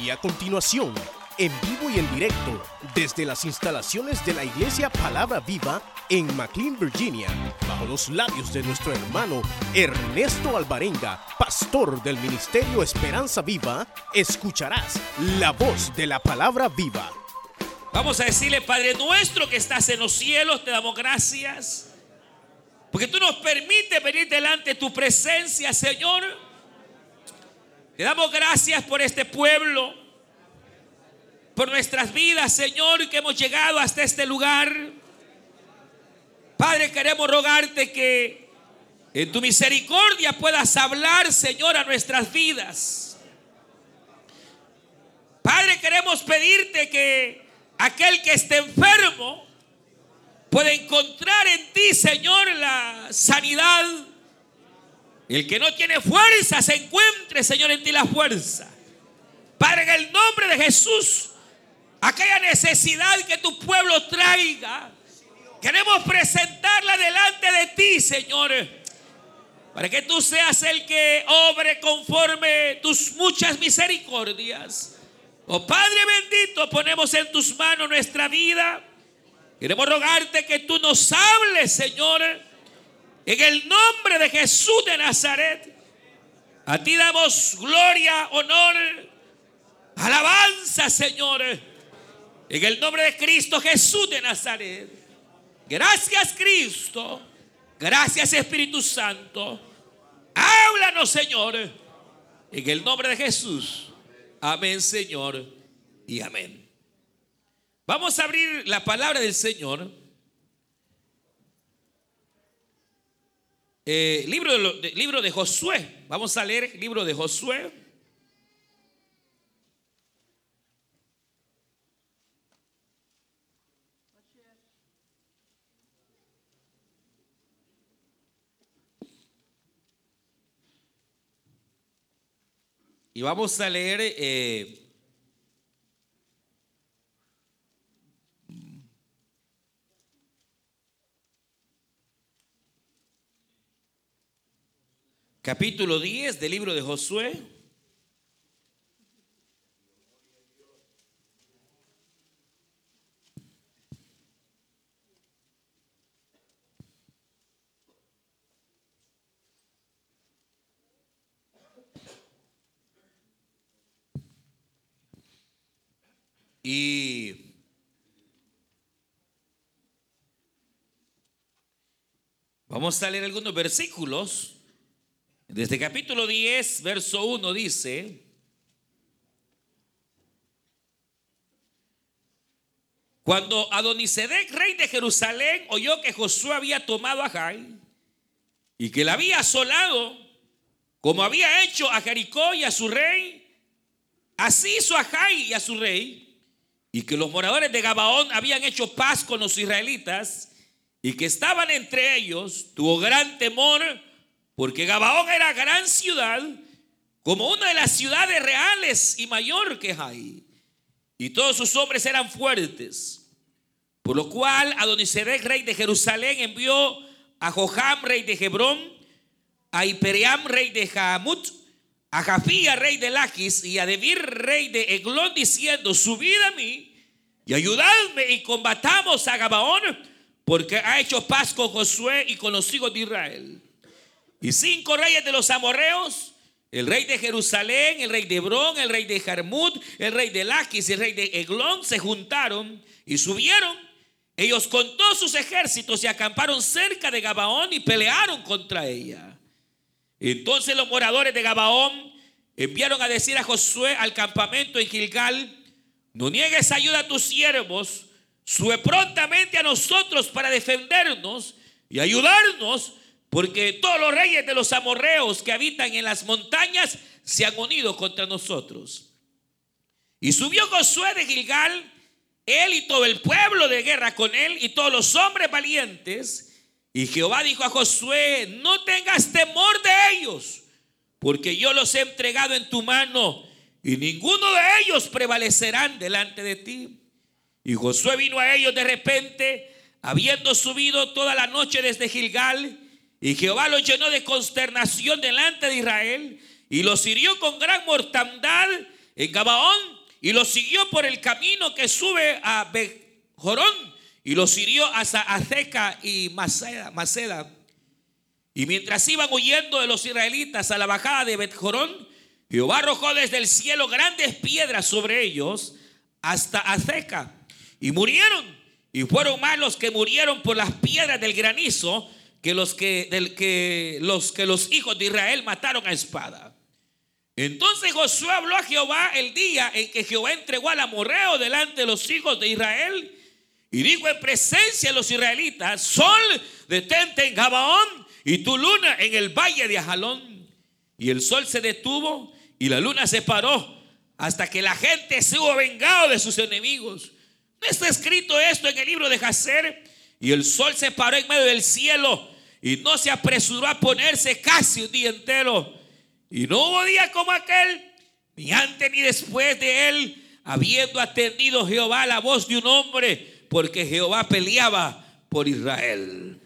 Y a continuación, en vivo y en directo, desde las instalaciones de la Iglesia Palabra Viva en McLean, Virginia, bajo los labios de nuestro hermano Ernesto Alvarenga, pastor del Ministerio Esperanza Viva, escucharás la voz de la Palabra Viva. Vamos a decirle, Padre nuestro que estás en los cielos, te damos gracias. Porque tú nos permites venir delante de tu presencia, Señor. Te damos gracias por este pueblo, por nuestras vidas, Señor, que hemos llegado hasta este lugar. Padre, queremos rogarte que en tu misericordia puedas hablar, Señor, a nuestras vidas. Padre, queremos pedirte que aquel que esté enfermo pueda encontrar en ti, Señor, la sanidad. El que no tiene fuerza se encuentre, Señor, en ti la fuerza. Padre, en el nombre de Jesús, aquella necesidad que tu pueblo traiga, queremos presentarla delante de ti, Señor. Para que tú seas el que obre conforme tus muchas misericordias. Oh Padre bendito, ponemos en tus manos nuestra vida. Queremos rogarte que tú nos hables, Señor, en el nombre de Jesús de Nazaret. A ti damos gloria, honor, alabanza, Señor, en el nombre de Cristo Jesús de Nazaret. Gracias, Cristo. Gracias, Espíritu Santo. Háblanos, Señor, en el nombre de Jesús. Amén, Señor, y amén. Vamos a abrir la palabra del Señor. Eh, libro, de, libro de Josué. Vamos a leer el libro de Josué. Y vamos a leer eh, capítulo 10 del libro de Josué. Y vamos a leer algunos versículos. Desde capítulo 10, verso 1 dice, cuando Adonisedec, rey de Jerusalén, oyó que Josué había tomado a Jai y que la había asolado, como había hecho a Jericó y a su rey, así hizo a Jai y a su rey, y que los moradores de Gabaón habían hecho paz con los israelitas y que estaban entre ellos, tuvo gran temor porque Gabaón era gran ciudad, como una de las ciudades reales y mayor que hay. Y todos sus hombres eran fuertes. Por lo cual Adonisedec, rey de Jerusalén, envió a Joham, rey de Hebrón, a Ipeream, rey de Jahamut, a Jafía, rey de Laquis, y a Debir, rey de Eglón, diciendo, subid a mí y ayudadme y combatamos a Gabaón, porque ha hecho paz con Josué y con los hijos de Israel. Y cinco reyes de los amorreos, el rey de Jerusalén, el rey de Hebrón, el rey de Jarmut, el rey de Laquis el rey de Eglón se juntaron y subieron. Ellos con todos sus ejércitos se acamparon cerca de Gabaón y pelearon contra ella. Entonces los moradores de Gabaón enviaron a decir a Josué al campamento en Gilgal, no niegues ayuda a tus siervos, sube prontamente a nosotros para defendernos y ayudarnos porque todos los reyes de los amorreos que habitan en las montañas se han unido contra nosotros. Y subió Josué de Gilgal, él y todo el pueblo de guerra con él y todos los hombres valientes. Y Jehová dijo a Josué, no tengas temor de ellos, porque yo los he entregado en tu mano y ninguno de ellos prevalecerán delante de ti. Y Josué vino a ellos de repente, habiendo subido toda la noche desde Gilgal, y Jehová los llenó de consternación delante de Israel y los hirió con gran mortandad en Gabaón y los siguió por el camino que sube a Bejorón y los hirió hasta Azeca y Maceda. Y mientras iban huyendo de los israelitas a la bajada de Betjorón, Jehová arrojó desde el cielo grandes piedras sobre ellos hasta Azeca. Y murieron. Y fueron más los que murieron por las piedras del granizo que los que, del, que, los, que los hijos de Israel mataron a espada. Entonces Josué habló a Jehová el día en que Jehová entregó al amorreo delante de los hijos de Israel. Y dijo en presencia de los israelitas, sol, detente en Gabaón y tu luna en el valle de Ajalón. Y el sol se detuvo y la luna se paró hasta que la gente se hubo vengado de sus enemigos. ¿No está escrito esto en el libro de Jacer? Y el sol se paró en medio del cielo y no se apresuró a ponerse casi un día entero. Y no hubo día como aquel, ni antes ni después de él, habiendo atendido Jehová la voz de un hombre, porque Jehová peleaba por Israel.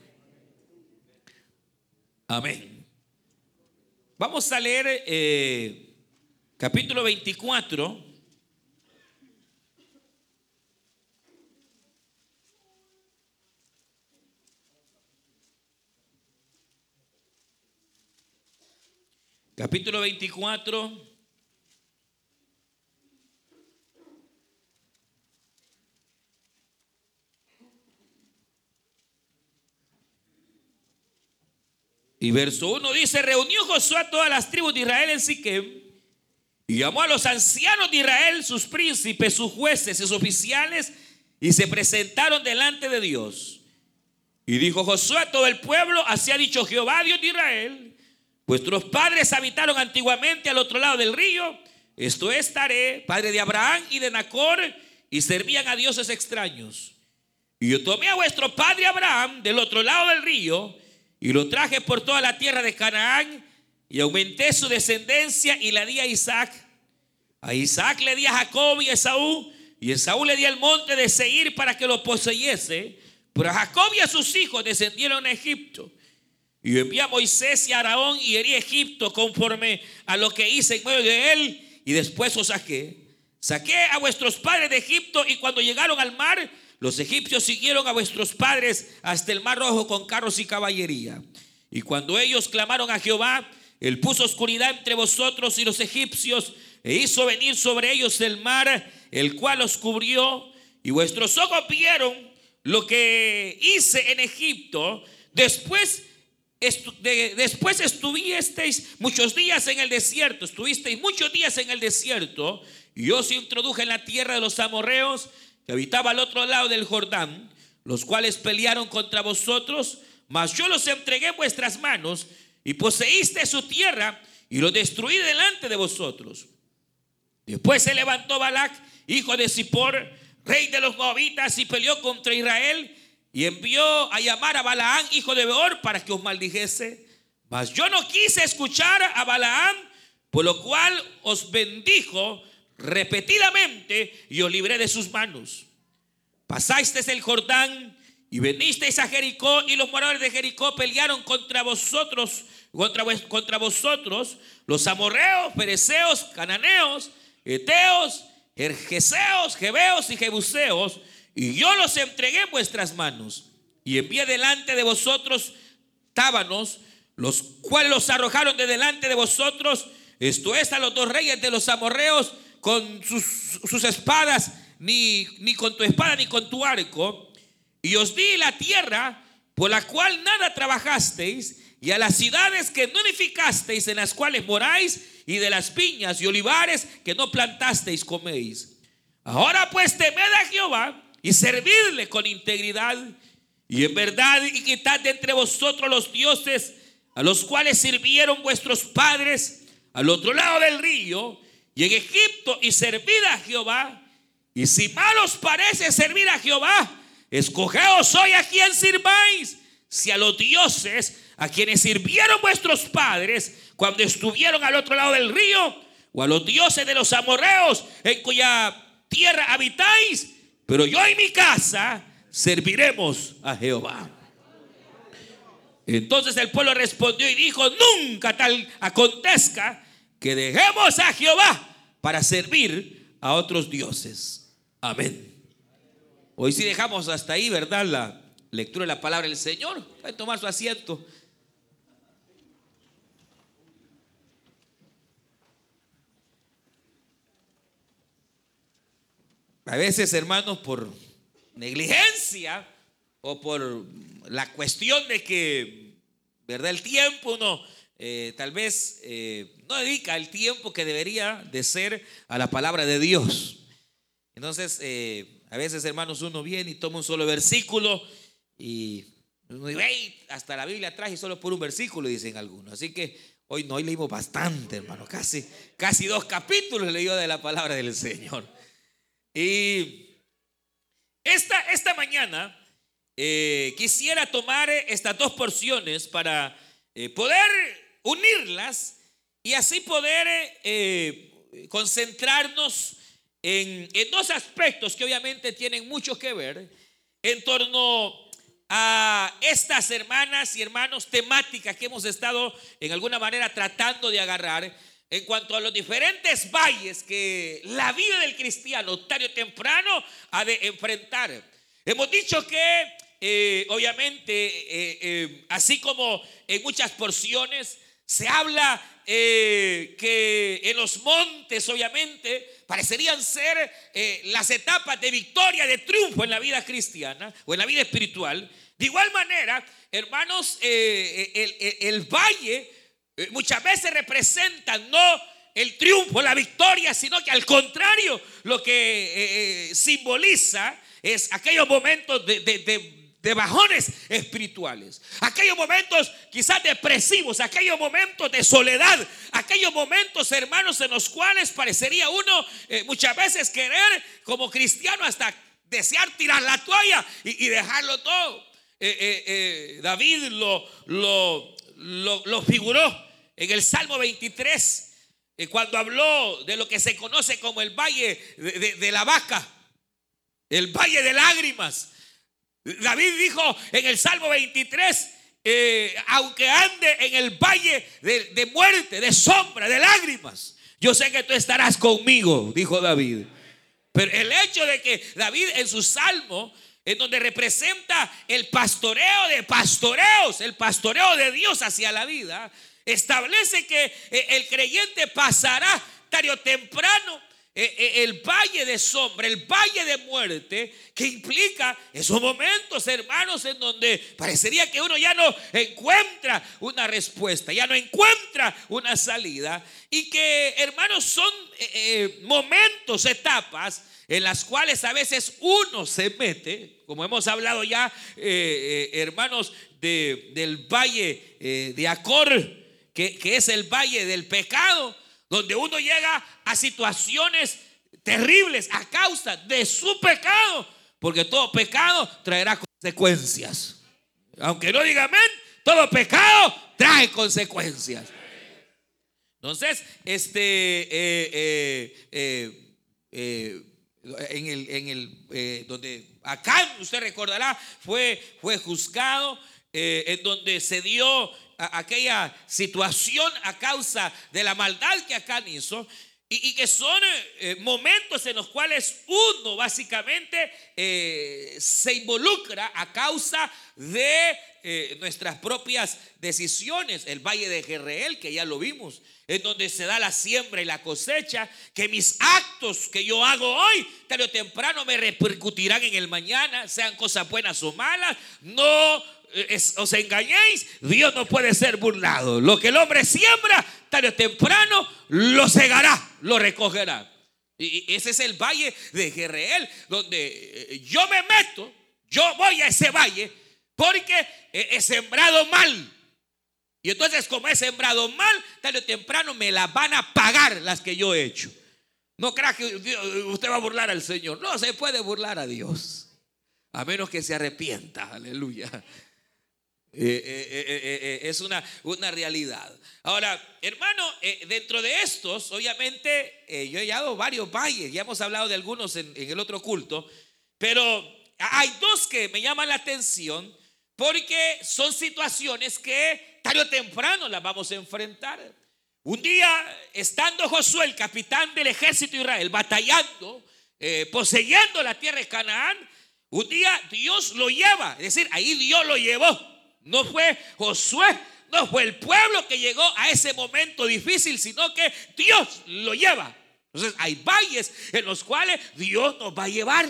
Amén. Vamos a leer eh, capítulo 24. Capítulo 24. Y verso 1 dice, reunió Josué a todas las tribus de Israel en Siquem y llamó a los ancianos de Israel, sus príncipes, sus jueces sus oficiales, y se presentaron delante de Dios. Y dijo Josué a todo el pueblo, así ha dicho Jehová, Dios de Israel, vuestros padres habitaron antiguamente al otro lado del río, esto es Taré, padre de Abraham y de Nacor, y servían a dioses extraños. Y yo tomé a vuestro padre Abraham del otro lado del río, y lo traje por toda la tierra de Canaán y aumenté su descendencia y la di a Isaac. A Isaac le di a Jacob y a Esaú y Esaú le di al monte de Seir para que lo poseyese. Pero a Jacob y a sus hijos descendieron a Egipto. Y envié a Moisés y a Araón y herí Egipto conforme a lo que hice en medio de él. Y después os saqué. Saqué a vuestros padres de Egipto y cuando llegaron al mar, los egipcios siguieron a vuestros padres hasta el mar rojo con carros y caballería. Y cuando ellos clamaron a Jehová, él puso oscuridad entre vosotros y los egipcios e hizo venir sobre ellos el mar, el cual los cubrió. Y vuestros ojos vieron lo que hice en Egipto. Después, después estuvisteis muchos días en el desierto, estuvisteis muchos días en el desierto. Y yo os introduje en la tierra de los amorreos habitaba al otro lado del Jordán, los cuales pelearon contra vosotros, mas yo los entregué en vuestras manos y poseíste su tierra y lo destruí delante de vosotros. Después se levantó Balac, hijo de Zippor, rey de los moabitas, y peleó contra Israel y envió a llamar a Balaán, hijo de Beor, para que os maldijese. Mas yo no quise escuchar a Balaán, por lo cual os bendijo repetidamente y os libré de sus manos. Pasasteis el Jordán y venisteis a Jericó y los moradores de Jericó pelearon contra vosotros, contra, vosotros, los amorreos, pereceos, cananeos, eteos, jerjeseos, jebeos y jebuseos, y yo los entregué en vuestras manos y envié delante de vosotros tábanos, los cuales los arrojaron de delante de vosotros, esto es a los dos reyes de los amorreos, con sus, espadas, ni, ni con tu espada, ni con tu arco. Y os di la tierra por la cual nada trabajasteis, y a las ciudades que no edificasteis, en las cuales moráis, y de las piñas y olivares que no plantasteis, coméis. Ahora pues temed a Jehová y servidle con integridad, y en verdad y quitad de entre vosotros los dioses a los cuales sirvieron vuestros padres al otro lado del río, y en Egipto y servir a Jehová. Y si mal os parece servir a Jehová, escogeos hoy a quien sirváis. Si a los dioses a quienes sirvieron vuestros padres cuando estuvieron al otro lado del río, o a los dioses de los amorreos en cuya tierra habitáis, pero yo y mi casa serviremos a Jehová. Entonces el pueblo respondió y dijo, nunca tal acontezca que dejemos a Jehová para servir a otros dioses. Amén. Hoy sí dejamos hasta ahí, ¿verdad? La lectura de la palabra del Señor. Pueden tomar su asiento. A veces, hermanos, por negligencia o por la cuestión de que, ¿verdad? El tiempo no, eh, tal vez eh, no dedica el tiempo que debería de ser a la palabra de Dios. Entonces, eh, a veces, hermanos, uno viene y toma un solo versículo y hasta la Biblia traje solo por un versículo, dicen algunos. Así que hoy no, hoy leímos bastante, hermano, casi, casi dos capítulos leído de la palabra del Señor. Y esta, esta mañana quisiera tomar estas dos porciones para poder unirlas y así poder eh, concentrarnos en, dos aspectos que obviamente tienen mucho que ver en torno a estas hermanas y hermanos temáticas que hemos estado en alguna manera tratando de agarrar en cuanto a los diferentes valles que la vida del cristiano tarde o temprano ha de enfrentar. Hemos dicho que eh, obviamente, eh, así como en muchas porciones, se habla eh, que en los montes, obviamente, parecerían ser eh, las etapas de victoria, de triunfo en la vida cristiana o en la vida espiritual. De igual manera, hermanos, eh, el, valle muchas veces representa no el triunfo, la victoria, sino que al contrario, lo que simboliza es aquellos momentos de de bajones espirituales, aquellos momentos quizás depresivos, aquellos momentos de soledad, aquellos momentos, hermanos, en los cuales parecería uno eh, muchas veces querer como cristiano hasta desear tirar la toalla y, dejarlo todo. Eh, eh, David lo, lo, lo, figuró en el Salmo 23, cuando habló de lo que se conoce como el valle de la vaca, el valle de lágrimas. David dijo en el Salmo 23, eh, aunque ande en el valle de, muerte, de sombra, de lágrimas, yo sé que tú estarás conmigo, dijo David. Pero el hecho de que David en su salmo, en donde representa el pastoreo de pastoreos, el pastoreo de Dios hacia la vida, establece que eh, el creyente pasará tarde o temprano eh, eh, el valle de sombra, el valle de muerte, que implica esos momentos, hermanos, en donde parecería que uno ya no encuentra una respuesta, ya no encuentra una salida, y que, hermanos, son momentos, etapas en las cuales a veces uno se mete, como hemos hablado ya, hermanos, del valle de Acor, que, es el valle del pecado donde uno llega a situaciones terribles a causa de su pecado, porque todo pecado traerá consecuencias. Aunque no diga amén, todo pecado trae consecuencias. Entonces, este, eh, eh, eh, en el, en el donde acá usted recordará, fue, fue juzgado, en donde se dio aquella situación a causa de la maldad que Acán hizo. Y, que son eh, momentos en los cuales uno básicamente eh, se involucra a causa de eh, nuestras propias decisiones. El valle de Jerreel, que ya lo vimos, en donde se da la siembra y la cosecha, que mis actos que yo hago hoy, tarde o temprano me repercutirán en el mañana, sean cosas buenas o malas. No os engañéis, Dios no puede ser burlado. Lo que el hombre siembra, tarde o temprano, lo segará, lo recogerá. Y ese es el valle de Jerreel, donde eh, yo me meto, yo voy a ese valle porque he sembrado mal. Y entonces como he sembrado mal, tarde o temprano me la van a pagar las que yo he hecho. No crea que usted va a burlar al Señor. No se puede burlar a Dios. A menos que se arrepienta. Aleluya. Eh, eh, eh, es una, una realidad. Ahora, hermano, dentro de estos, obviamente, yo he hallado varios valles, ya hemos hablado de algunos en, en, el otro culto, pero hay dos que me llaman la atención porque son situaciones que tarde o temprano las vamos a enfrentar. Un día, estando Josué, el capitán del ejército de Israel, batallando, poseyendo la tierra de Canaán, un día Dios lo lleva. Es decir, ahí Dios lo llevó. No fue Josué, no fue el pueblo que llegó a ese momento difícil, sino que Dios lo lleva. Entonces hay valles en los cuales Dios nos va a llevar.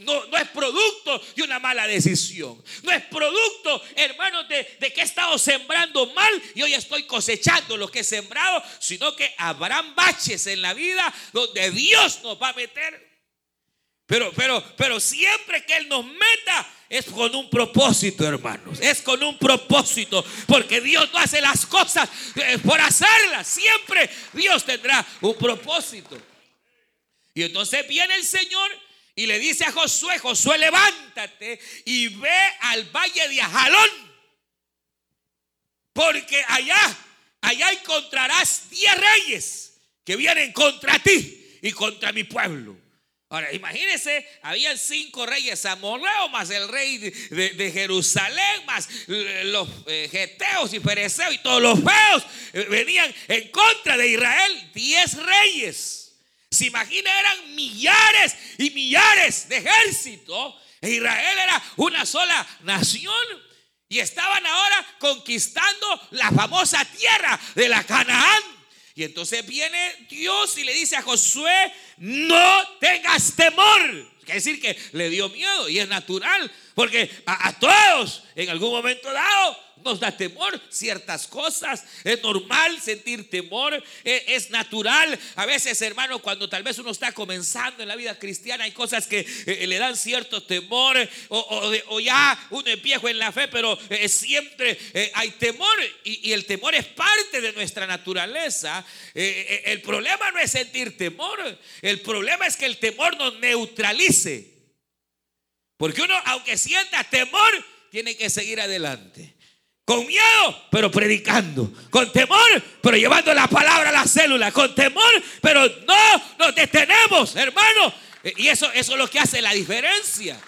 No, no, es producto de una mala decisión. No es producto, hermanos, de, de, que he estado sembrando mal y hoy estoy cosechando lo que he sembrado, sino que habrán baches en la vida donde Dios nos va a meter pero, pero, pero siempre que Él nos meta es con un propósito, hermanos. Es con un propósito. Porque Dios no hace las cosas eh, por hacerlas. Siempre Dios tendrá un propósito. Y entonces viene el Señor y le dice a Josué, Josué, levántate y ve al valle de Ajalón. Porque allá, allá encontrarás diez reyes que vienen contra ti y contra mi pueblo. Ahora, imagínense, habían cinco reyes amorreos, más el rey de, Jerusalén, más los eh, geteos y fereceos y todos los feos eh, venían en contra de Israel. Diez reyes. Se imagina, eran millares y millares de ejército. Israel era una sola nación. Y estaban ahora conquistando la famosa tierra de la Canaán. Y entonces viene Dios y le dice a Josué, no tengas temor. Quiere decir que le dio miedo y es natural, porque a, a todos en algún momento dado nos da temor ciertas cosas. Es normal sentir temor, e, es, natural. A veces, hermano, cuando tal vez uno está comenzando en la vida cristiana, hay cosas que eh, le dan cierto temor o, ya uno es viejo en la fe, pero siempre hay temor y, el temor es parte de nuestra naturaleza. el problema no es sentir temor, el problema es que el temor nos neutralice. Porque uno, aunque sienta temor, tiene que seguir adelante. Con miedo, pero predicando. Con temor, pero llevando la palabra a la célula. Con temor, pero no nos detenemos, hermano. Y eso, eso es lo que hace la diferencia.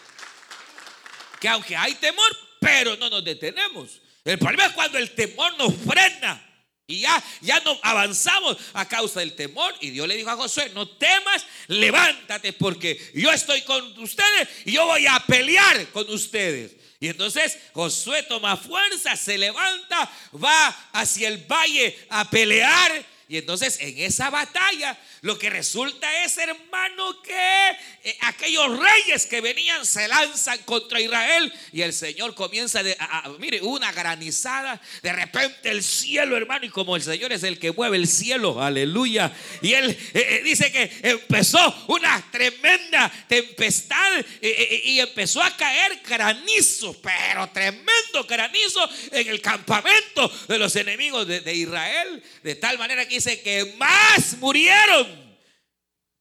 Que aunque hay temor, pero no nos detenemos. El problema es cuando el temor nos frena. Y ya, ya no avanzamos a causa del temor. Y Dios le dijo a Josué, no temas, levántate porque yo estoy con ustedes y yo voy a pelear con ustedes. Y entonces Josué toma fuerza, se levanta, va hacia el valle a pelear. Y entonces en esa batalla lo que resulta es, hermano, que eh, aquellos reyes que venían se lanzan contra Israel y el Señor comienza a, mire, una granizada, de repente el cielo, hermano, y como el Señor es el que mueve el cielo, aleluya. Y él eh, eh, dice que empezó una tremenda tempestad y empezó a caer granizo, pero tremendo granizo en el campamento de los enemigos de Israel, de tal manera que dice que más murieron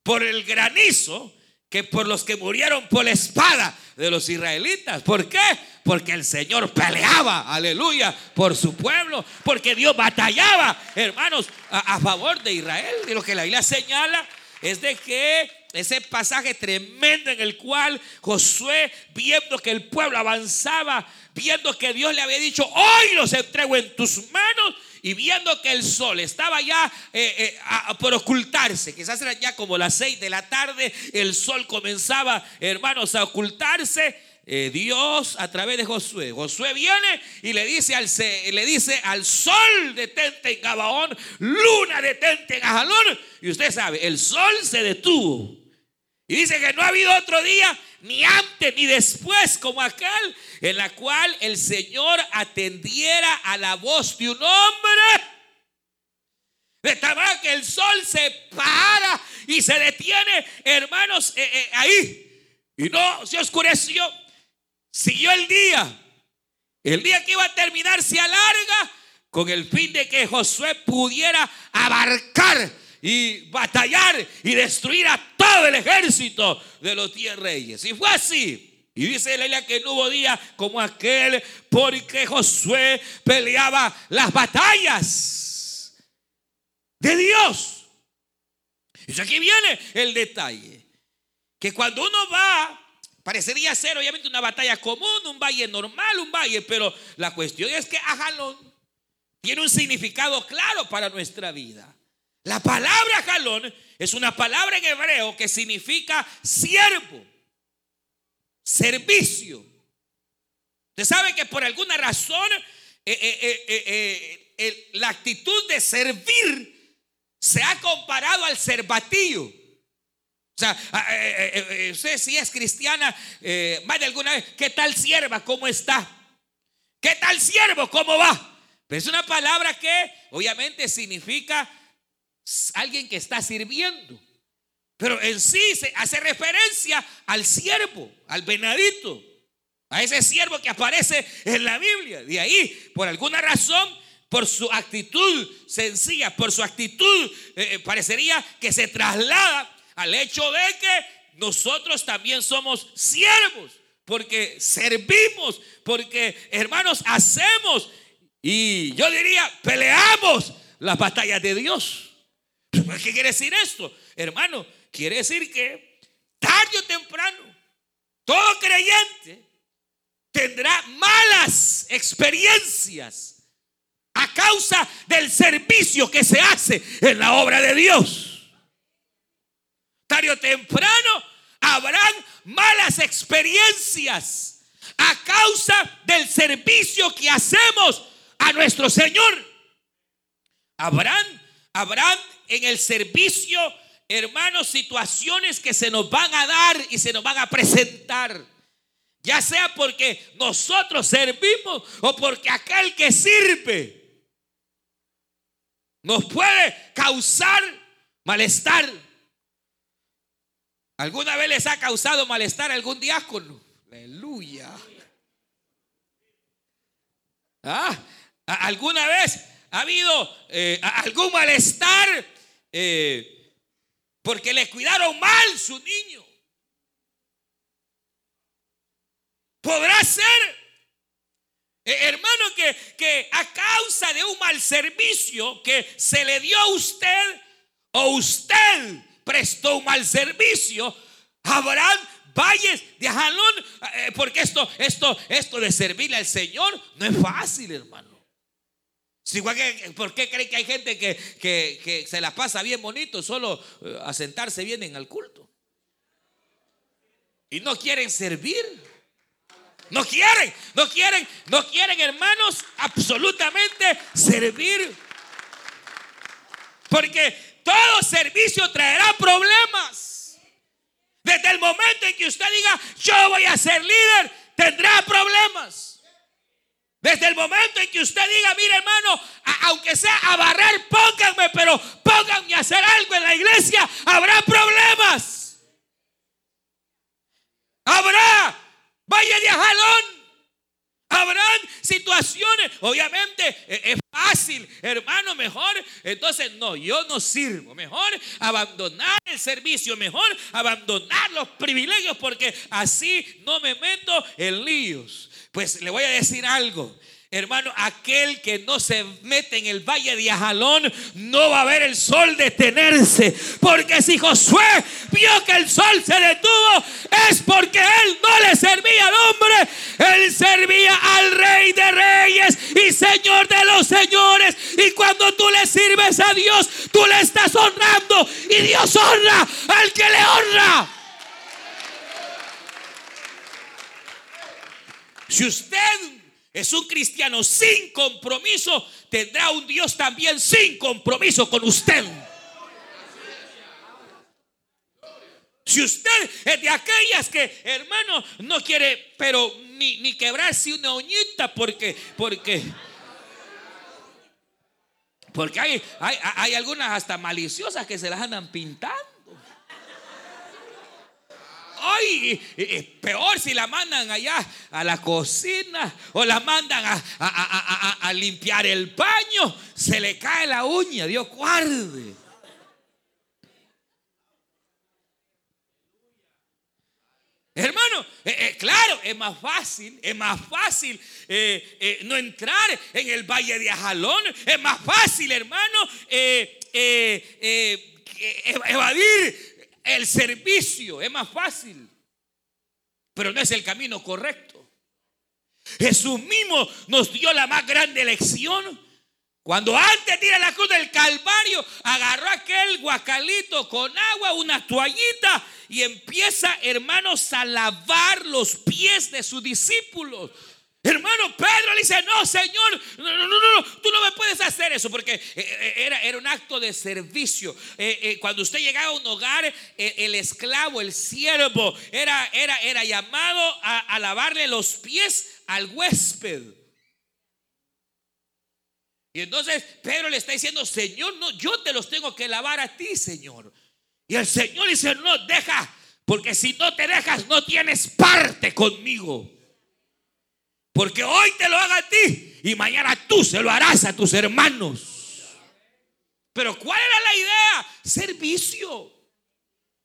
por el granizo que por los que murieron por la espada de los israelitas. ¿Por qué? Porque el Señor peleaba, aleluya, por su pueblo, porque Dios batallaba, hermanos, a, favor de Israel. Y lo que la Biblia señala es de que ese pasaje tremendo en el cual Josué, viendo que el pueblo avanzaba, viendo que Dios le había dicho, hoy los entrego en tus manos, y viendo que el sol estaba ya eh, eh, por ocultarse, quizás era ya como las seis de la tarde, el sol comenzaba, hermanos, a ocultarse. Eh, Dios a través de Josué. Josué viene y le dice al, le dice al sol detente en Gabaón, luna detente en Ajalón. Y usted sabe, el sol se detuvo. Y dice que no ha habido otro día, ni antes ni después, como aquel, en la cual el Señor atendiera a la voz de un hombre. De tal manera que el sol se para y se detiene, hermanos, eh, eh, ahí. Y no se oscureció. Siguió el día. El día que iba a terminar se alarga con el fin de que Josué pudiera abarcar y batallar y destruir a todo el ejército de los diez reyes. Y fue así. Y dice Lelia que no hubo día como aquel porque Josué peleaba las batallas de Dios. Y aquí viene el detalle. Que cuando uno va, parecería ser obviamente una batalla común, un valle normal, un valle, pero la cuestión es que Ajalón tiene un significado claro para nuestra vida. La palabra jalón es una palabra en hebreo que significa siervo, servicio. Usted sabe que por alguna razón eh, eh, eh, la actitud de servir se ha comparado al servatío. O sea, usted si es cristiana, más de alguna vez, ¿qué tal sierva? ¿Cómo está? ¿Qué tal siervo? ¿Cómo va? Pero es una palabra que obviamente significa alguien que está sirviendo. Pero en sí se hace referencia al siervo, al venadito, a ese siervo que aparece en la Biblia. De ahí, por alguna razón, por su actitud sencilla, por su actitud, eh, eh, parecería que se traslada al hecho de que nosotros también somos siervos, porque servimos, porque hermanos hacemos y yo diría, peleamos las batallas de Dios. ¿Qué quiere decir esto? Hermano, quiere decir que tarde o temprano, todo creyente tendrá malas experiencias a causa del servicio que se hace en la obra de Dios. Tarde o temprano habrán malas experiencias a causa del servicio que hacemos a nuestro Señor. Habrán, habrán en el servicio, hermanos, situaciones que se nos van a dar y se nos van a presentar. Ya sea porque nosotros servimos o porque aquel que sirve nos puede causar malestar. ¿Alguna vez les ha causado malestar algún diácono? Aleluya. ¿Ah? ¿Alguna vez ha habido eh, algún malestar eh, porque le cuidaron mal su niño? Podrá ser, eh, hermano, que, que a causa de un mal servicio que se le dio a usted o usted prestó un mal servicio, habrán valles de jalón, porque esto, esto, esto de servirle al Señor no es fácil, hermano. ¿Por qué cree que hay gente que, se la pasa bien bonito solo eh, a sentarse bien en el culto? Y no quieren servir. No quieren, no quieren, no quieren, hermanos, absolutamente servir. Porque todo servicio traerá problemas. Desde el momento en que usted diga, yo voy a ser líder, tendrá problemas. Desde el momento en que usted diga, mire hermano, aunque sea a barrer, pónganme, pero pónganme a hacer algo en la iglesia, habrá problemas. Habrá valle de jalón. Habrán situaciones, obviamente e, es fácil, hermano, mejor. Entonces, no, yo no sirvo. Mejor abandonar el servicio, mejor abandonar los privilegios, porque así no me meto en líos. Pues le voy a decir algo. Hermano, aquel que no se mete en el valle de Ajalón no va a ver el sol detenerse. Porque si Josué vio que el sol se detuvo, es porque él no le servía al hombre, él servía al rey de reyes y señor de los señores. Y cuando tú le sirves a Dios, tú le estás honrando y Dios honra al que le honra. Si usted es un cristiano sin compromiso, tendrá un Dios también sin compromiso con usted. Si usted es de aquellas que, hermano, no quiere, pero ni, ni quebrarse una uñita porque, porque, porque hay, hay, hay algunas hasta maliciosas que se las andan pintando. Ay, peor si la mandan allá a la cocina o la mandan a, limpiar el baño, se le cae la uña, Dios guarde. Hermano, eh, eh, claro, es más fácil, es más fácil eh, no entrar en el valle de Ajalón, es más fácil, hermano, evadir el servicio es más fácil, pero no es el camino correcto. Jesús mismo nos dio la más grande lección Cuando antes de ir la cruz del Calvario, agarró aquel guacalito con agua, una toallita, y empieza, hermanos, a lavar los pies de sus discípulos. Hermano Pedro le dice, no, Señor, no, no, no, tú no me puedes hacer eso porque eh, eh, era, era un acto de servicio. Eh, cuando usted llegaba a un hogar, el esclavo, el siervo, era, era, era llamado a, a lavarle los pies al huésped. Y entonces Pedro le está diciendo, Señor, no, yo te los tengo que lavar a ti, Señor. Y el Señor dice, no, deja, porque si no te dejas, no tienes parte conmigo. Porque hoy te lo haga a ti y mañana tú se lo harás a tus hermanos. Pero ¿cuál era la idea? Servicio.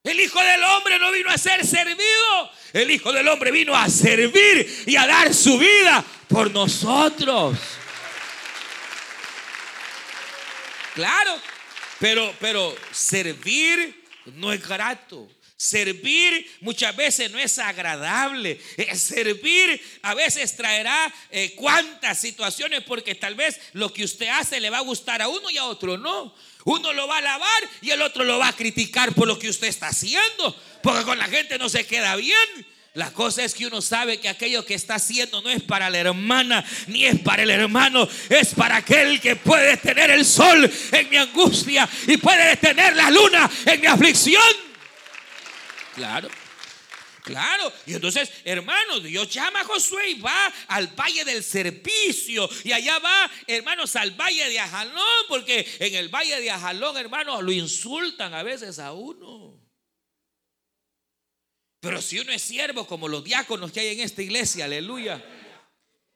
El Hijo del Hombre no vino a ser servido. El Hijo del Hombre vino a servir y a dar su vida por nosotros. Claro, pero, pero servir no es grato. Servir muchas veces no es agradable. Eh, servir a veces traerá eh, cuantas situaciones porque tal vez lo que usted hace le va a gustar a uno y a otro no. Uno lo va a alabar y el otro lo va a criticar por lo que usted está haciendo. Porque con la gente no se queda bien. La cosa es que uno sabe que aquello que está haciendo no es para la hermana ni es para el hermano, es para aquel que puede tener el sol en mi angustia y puede tener la luna en mi aflicción. Claro. Claro, y entonces, hermanos, Dios llama a Josué y va al valle del servicio. Y allá va, hermanos, al valle de Ajalón, porque en el valle de Ajalón, hermanos, lo insultan a veces a uno. Pero si uno es siervo, como los diáconos que hay en esta iglesia, aleluya.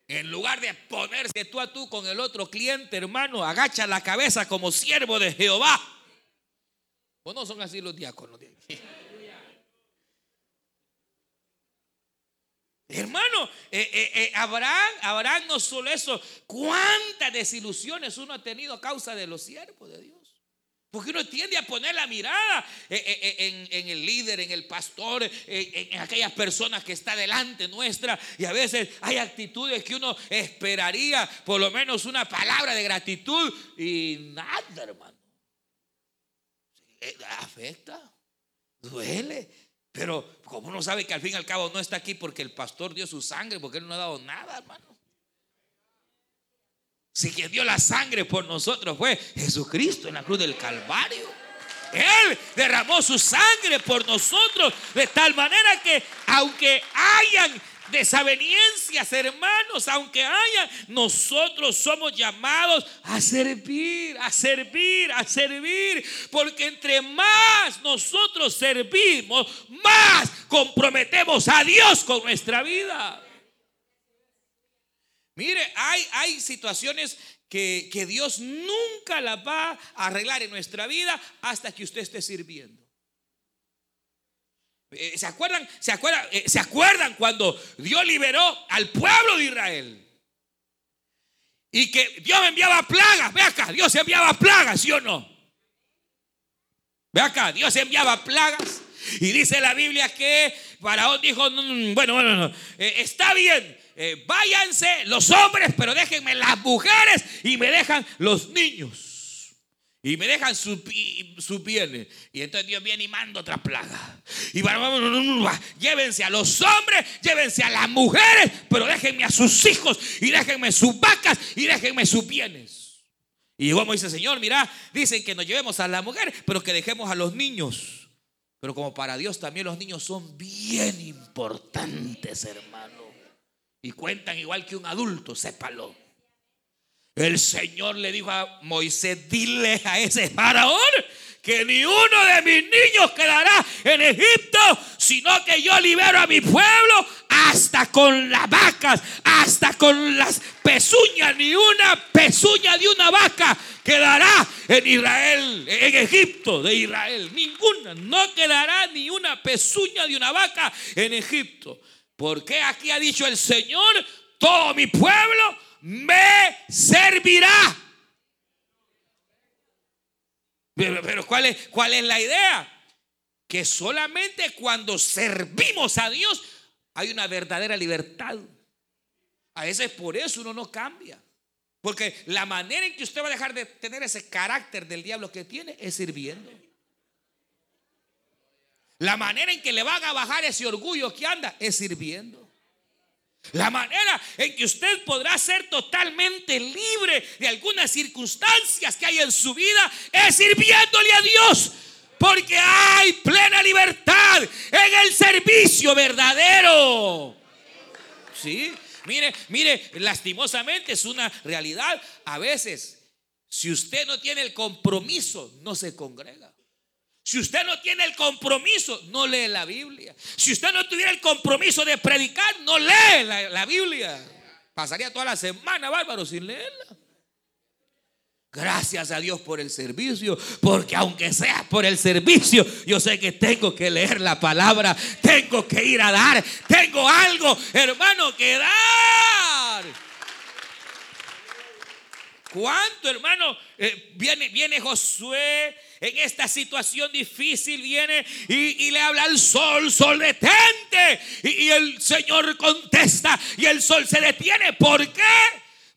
En lugar de ponerse tú a tú con el otro cliente, hermano, agacha la cabeza como siervo de Jehová. ¿O no son así los diáconos? Hermano, eh, eh, eh, no solo eso, cuántas desilusiones uno ha tenido a causa de los siervos de Dios. Porque uno tiende a poner la mirada en, el líder, en el pastor, en, aquellas personas que está delante nuestra. Y a veces hay actitudes que uno esperaría por lo menos una palabra de gratitud y nada, hermano. Afecta, duele. Pero como uno sabe que al fin y al cabo no está aquí porque el pastor dio su sangre, porque él no ha dado nada, hermano. Si quien dio la sangre por nosotros fue Jesucristo en la cruz del Calvario. Él derramó su sangre por nosotros de tal manera que aunque hayan desavenencias, hermanos, aunque haya, nosotros somos llamados a servir, a servir, a servir, porque entre más nosotros servimos, más comprometemos a Dios con nuestra vida. Mire, hay, hay situaciones que, que Dios nunca las va a arreglar en nuestra vida hasta que usted esté sirviendo. Eh, ¿Se acuerdan? ¿Se acuerdan? Eh, ¿Se acuerdan cuando Dios liberó al pueblo de Israel? Y que Dios enviaba plagas. Ve acá, Dios enviaba plagas, ¿sí o no? Ve acá, Dios enviaba plagas. Y dice la Biblia que Faraón dijo, mm, bueno, bueno, no, eh, está bien, váyanse los hombres, pero déjenme las mujeres y me dejan los niños. Y me dejan sus su bienes. Y entonces Dios viene y manda otra plaga. Y llévense a los hombres, llévense a las mujeres, pero déjenme a sus hijos y déjenme sus vacas y déjenme sus bienes. Y llegó dice Señor, mira, dicen que nos llevemos a la mujer, pero que dejemos a los niños. Pero como para Dios también los niños son bien importantes, hermano. Y cuentan igual que un adulto, sépalo. El Señor le dijo a Moisés, dile a ese faraón que ni uno de mis niños quedará en Egipto, sino que yo libero a mi pueblo hasta con las vacas, hasta con las pezuñas, ni una pezuña de una vaca quedará en Israel, en Egipto de Israel, ninguna, no quedará ni una pezuña de una vaca en Egipto. Porque aquí ha dicho el Señor, todo mi pueblo me servirá. Pero, ¿cuál, es, ¿cuál es la idea? Que solamente cuando servimos a Dios hay una verdadera libertad. A veces por eso uno no cambia. Porque la manera en que usted va a dejar de tener ese carácter del diablo que tiene es sirviendo. La manera en que le van a bajar ese orgullo que anda es sirviendo. La manera en que usted podrá ser totalmente libre de algunas circunstancias que hay en su vida es sirviéndole a Dios. Porque hay plena libertad en el servicio verdadero. ¿Sí? Mire, mire, lastimosamente es una realidad. A veces, si usted no tiene el compromiso, no se congrega. Si usted no tiene el compromiso, no lee la Biblia. Si usted no tuviera el compromiso de predicar, no lee la, Biblia. Pasaría toda la semana, bárbaro, sin leerla. Gracias a Dios por el servicio, porque aunque sea por el servicio, yo sé que tengo que leer la palabra, tengo que ir a dar, tengo algo, hermano, que dar. ¿Cuánto, hermano? Eh, viene, viene Josué en esta situación difícil, viene y, le habla al sol, sol detente. Y, y el Señor contesta y el sol se detiene. ¿Por qué?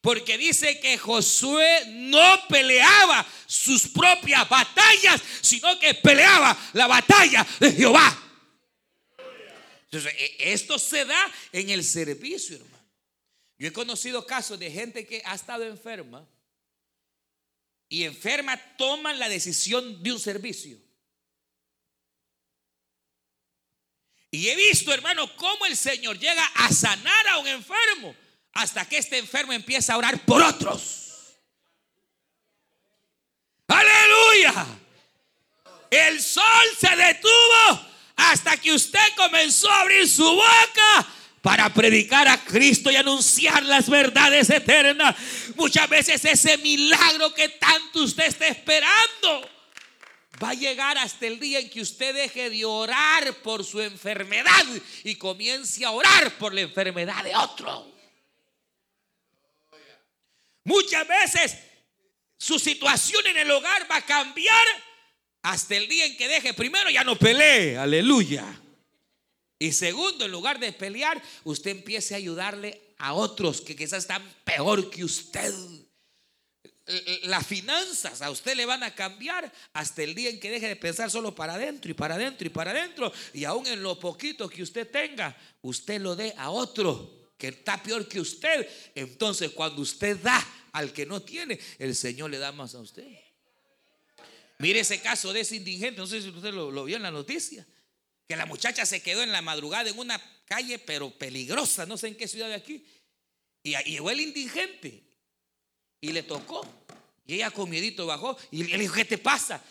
Porque dice que Josué no peleaba sus propias batallas, sino que peleaba la batalla de Jehová. Entonces, e, esto se da en el servicio, hermano. Yo he conocido casos de gente que ha estado enferma y enferma toman la decisión de un servicio. Y he visto, hermano, cómo el Señor llega a sanar a un enfermo hasta que este enfermo empieza a orar por otros. Aleluya. El sol se detuvo hasta que usted comenzó a abrir su boca para predicar a Cristo y anunciar las verdades eternas. Muchas veces ese milagro que tanto usted está esperando va a llegar hasta el día en que usted deje de orar por su enfermedad y comience a orar por la enfermedad de otro. Muchas veces su situación en el hogar va a cambiar hasta el día en que deje primero ya no pelee, aleluya. Y segundo, en lugar de pelear, usted empiece a ayudarle a otros que quizás están peor que usted. Las finanzas a usted le van a cambiar hasta el día en que deje de pensar solo para adentro y para adentro y para adentro. Y aún en lo poquito que usted tenga, usted lo dé a otro que está peor que usted. Entonces, cuando usted da al que no tiene, el Señor le da más a usted. Mire ese caso de ese indigente, no sé si usted lo, vio en la noticia, que la muchacha se quedó en la madrugada en una calle, pero peligrosa, no sé en qué ciudad de aquí. Y, llegó el indigente y le tocó. Y ella con miedito bajó y le dijo, ¿qué te pasa?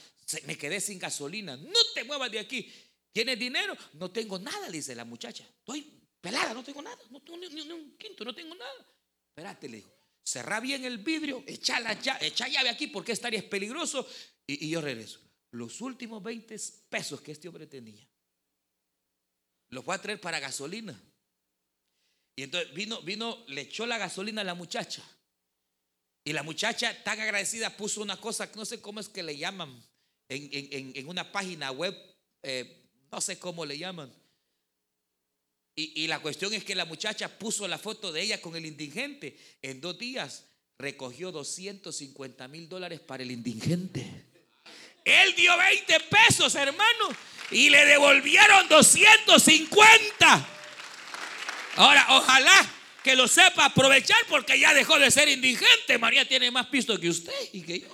me quedé sin gasolina. No te muevas de aquí. ¿Tienes dinero? No tengo nada, dice la muchacha. Estoy Pelada, no tengo nada, no tengo ni, un quinto, no tengo nada. Espérate, le dijo, cerrá bien el vidrio, echa, la llave, aquí porque estaría peligroso. Y, yo regreso. Los últimos 20 pesos que este hombre tenía, los fue a traer para gasolina. Y entonces vino, vino, le echó la gasolina a la muchacha. Y la muchacha, tan agradecida, puso una cosa, no sé cómo es que le llaman, en, una página web, eh, no sé cómo le llaman. Y, la cuestión es que la muchacha puso la foto de ella con el indigente. En dos días recogió 250 mil dólares para el indigente. Él dio 20 pesos, hermano, y le devolvieron 250. Ahora, ojalá que lo sepa aprovechar porque ya dejó de ser indigente. María tiene más pisto que usted y que yo.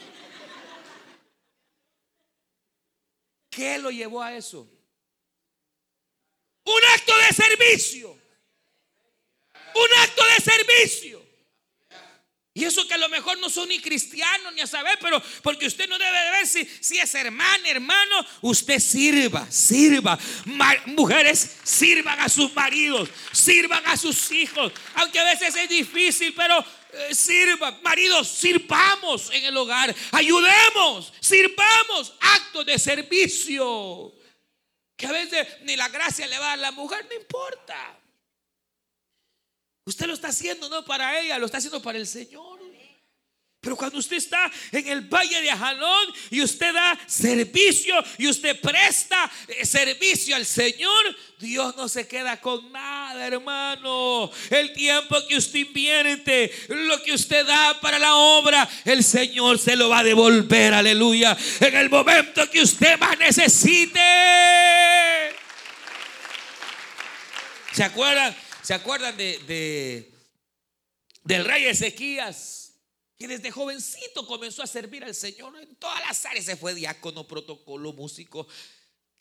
¿Qué lo llevó a eso? Un acto de servicio. Un acto de servicio. Y eso que a lo mejor no son ni cristianos ni a saber, pero porque usted no debe de ver si, es hermano, hermano, usted sirva, sirva. mujeres sirvan a sus maridos, sirvan a sus hijos, aunque a veces es difícil, pero eh, sirva. Maridos, sirvamos en el hogar, ayudemos, sirvamos, actos de servicio que a veces ni la gracia le va a la mujer, no importa. Usted lo está haciendo no para ella, lo está haciendo para el Señor. Pero cuando usted está en el valle de Ajalón y usted da servicio y usted presta eh, servicio al Señor, Dios no se queda con nada, hermano. El tiempo que usted invierte, lo que usted da para la obra, el Señor se lo va a devolver, aleluya. En el momento que usted más necesite. ¿Se acuerdan? ¿Se acuerdan de, del rey Ezequías? que desde jovencito comenzó a servir al Señor en todas las áreas. Se fue diácono, protocolo, músico,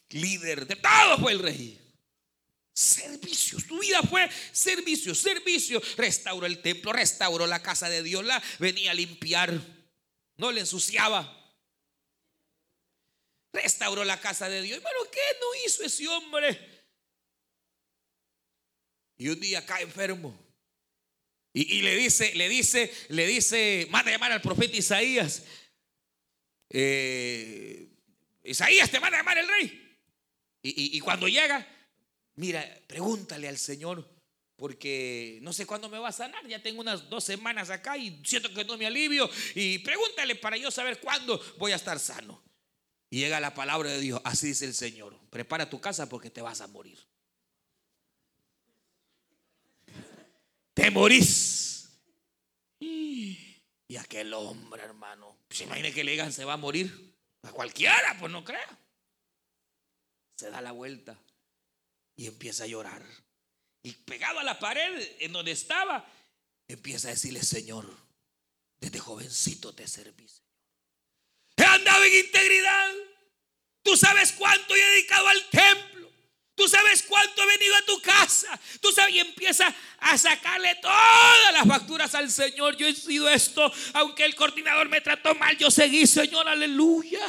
líder, de todo fue el rey. Servicio, su vida fue servicio, servicio. Restauró el templo, restauró la casa de Dios, la venía a limpiar, no le ensuciaba. Restauró la casa de Dios. Pero ¿qué no hizo ese hombre? Y un día cae enfermo. Y, le dice, le dice, le dice, manda a llamar al profeta Isaías. Eh, Isaías te manda a llamar el rey. Y, cuando llega, mira, pregúntale al Señor, porque no sé cuándo me va a sanar. Ya tengo unas dos semanas acá y siento que no me alivio. Y pregúntale para yo saber cuándo voy a estar sano. Y llega la palabra de Dios, así dice el Señor, prepara tu casa porque te vas a morir. Te morís. Y aquel hombre, hermano, se imagine que le digan se va a morir. A cualquiera, pues no crea. Se da la vuelta y empieza a llorar. Y pegado a la pared en donde estaba, empieza a decirle, Señor, desde jovencito te serví, He andado en integridad. Tú sabes cuánto he dedicado al templo. Tú sabes cuánto he venido a tu casa. Tú sabes, y empieza a sacarle todas las facturas al Señor. Yo he sido esto, aunque el coordinador me trató mal, yo seguí, Señor, aleluya.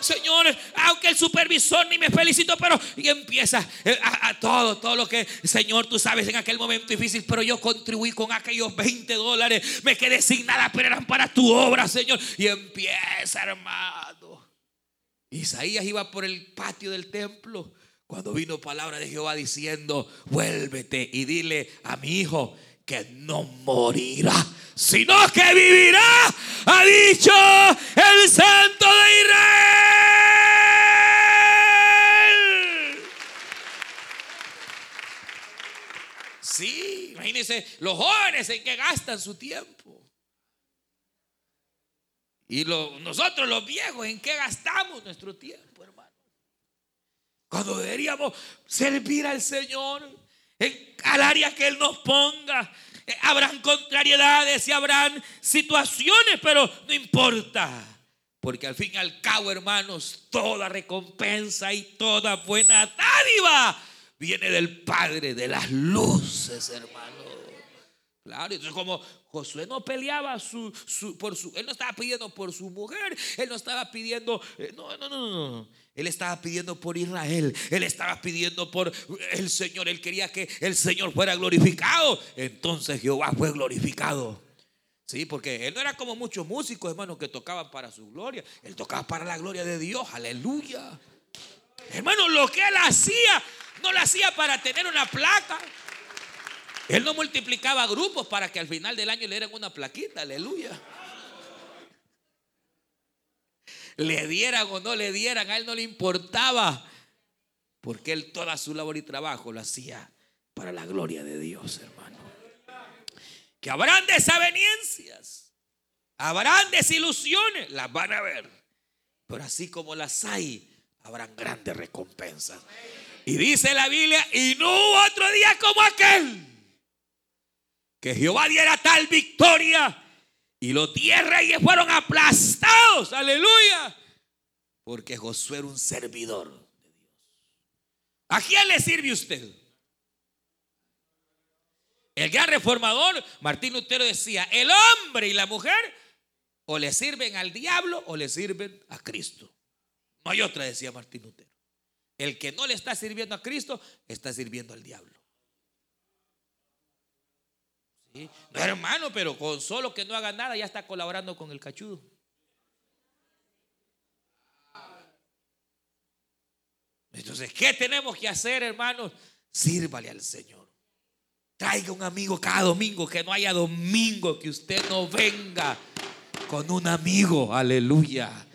Señor, aunque el supervisor ni me felicitó, pero y empieza eh, a, todo, todo lo que, Señor, tú sabes en aquel momento difícil, pero yo contribuí con aquellos 20 dólares, me quedé sin nada, pero eran para tu obra, Señor. Y empieza, hermano. Isaías iba por el patio del templo cuando vino palabra de Jehová diciendo, vuélvete y dile a mi hijo que no morirá, sino que vivirá, ha dicho el Santo de Israel. Sí, imagínense los jóvenes en que gastan su tiempo. Y nosotros los viejos en qué gastamos nuestro tiempo, hermano. Cuando deberíamos servir al Señor al área que Él nos ponga. Eh, habrán contrariedades y habrán situaciones, pero no importa. Porque al fin y al cabo, hermanos, toda recompensa y toda buena dádiva viene del Padre de las luces, hermano. Claro, entonces como Josué no peleaba por su, él no estaba pidiendo por su mujer, él no estaba pidiendo, eh, no, no, no, no, él estaba pidiendo por Israel, él estaba pidiendo por el Señor, él quería que el Señor fuera glorificado, entonces Jehová fue glorificado. Sí, porque él no era como muchos músicos, hermanos, que tocaban para su gloria, él tocaba para la gloria de Dios, aleluya. Hermano, lo que él hacía, no lo hacía para tener una placa. Él no multiplicaba grupos para que al final del año le dieran una plaquita, aleluya. Le dieran o no le dieran, a él no le importaba. Porque él toda su labor y trabajo lo hacía para la gloria de Dios, hermano. Que habrán desavenencias, habrán desilusiones, las van a ver. Pero así como las hay, habrán grandes recompensas. Y dice la Biblia, y no hubo otro día como aquel que Jehová diera tal victoria y los diez reyes fueron aplastados, aleluya, porque Josué era un servidor de Dios. ¿A quién le sirve usted? El gran reformador Martín Lutero decía, el hombre y la mujer o le sirven al diablo o le sirven a Cristo. No hay otra, decía Martín Lutero. El que no le está sirviendo a Cristo está sirviendo al diablo. No, hermano, pero con solo que no haga nada ya está colaborando con el cachudo. Entonces, ¿qué tenemos que hacer, hermanos? Sírvale al Señor. Traiga un amigo cada domingo, que no haya domingo que usted no venga con un amigo, aleluya.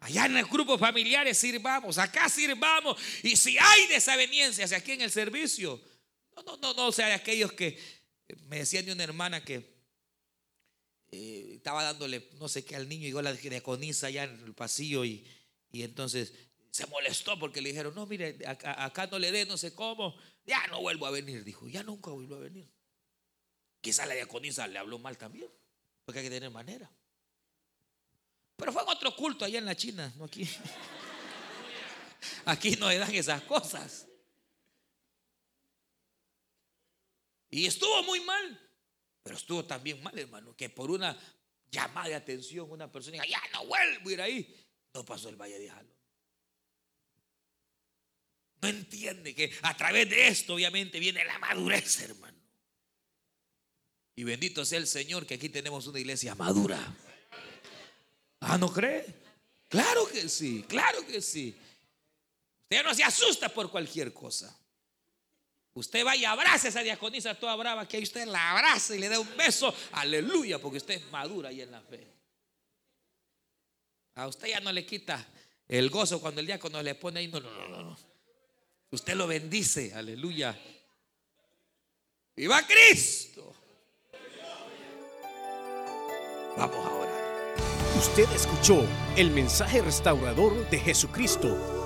Allá en los grupos familiares sirvamos, acá sirvamos. Y si hay desavenencias aquí en el servicio, no, no, no, no, o sea, aquellos que me decían de una hermana que eh, estaba dándole no sé qué al niño, y llegó la diaconisa allá en el pasillo y, y entonces se molestó porque le dijeron, no, mire, acá, no le dé, no sé cómo, ya no vuelvo a venir, dijo, ya nunca vuelvo a venir. Quizá la diaconisa le habló mal también, porque hay que tener manera. Pero fue en otro culto allá en la China, no aquí. Aquí no le dan esas cosas. Y estuvo muy mal. Pero estuvo también mal, hermano, que por una llamada de atención una persona diga, ya no vuelvo a ir ahí. No pasó el Valle de Jalón. No entiende que a través de esto obviamente viene la madurez, hermano. Y bendito sea el Señor que aquí tenemos una iglesia madura. Ah, ¿no cree? Claro que sí, claro que sí. Usted no se asusta por cualquier cosa. Usted vaya, abrace a esa diaconisa toda brava que ahí usted la abraza y le da un beso. Aleluya, porque usted es madura ahí en la fe. A usted ya no le quita el gozo cuando el diácono le pone ahí. No, no, no, no. Usted lo bendice. Aleluya. ¡Viva Cristo! Vamos ahora. Usted escuchó el mensaje restaurador de Jesucristo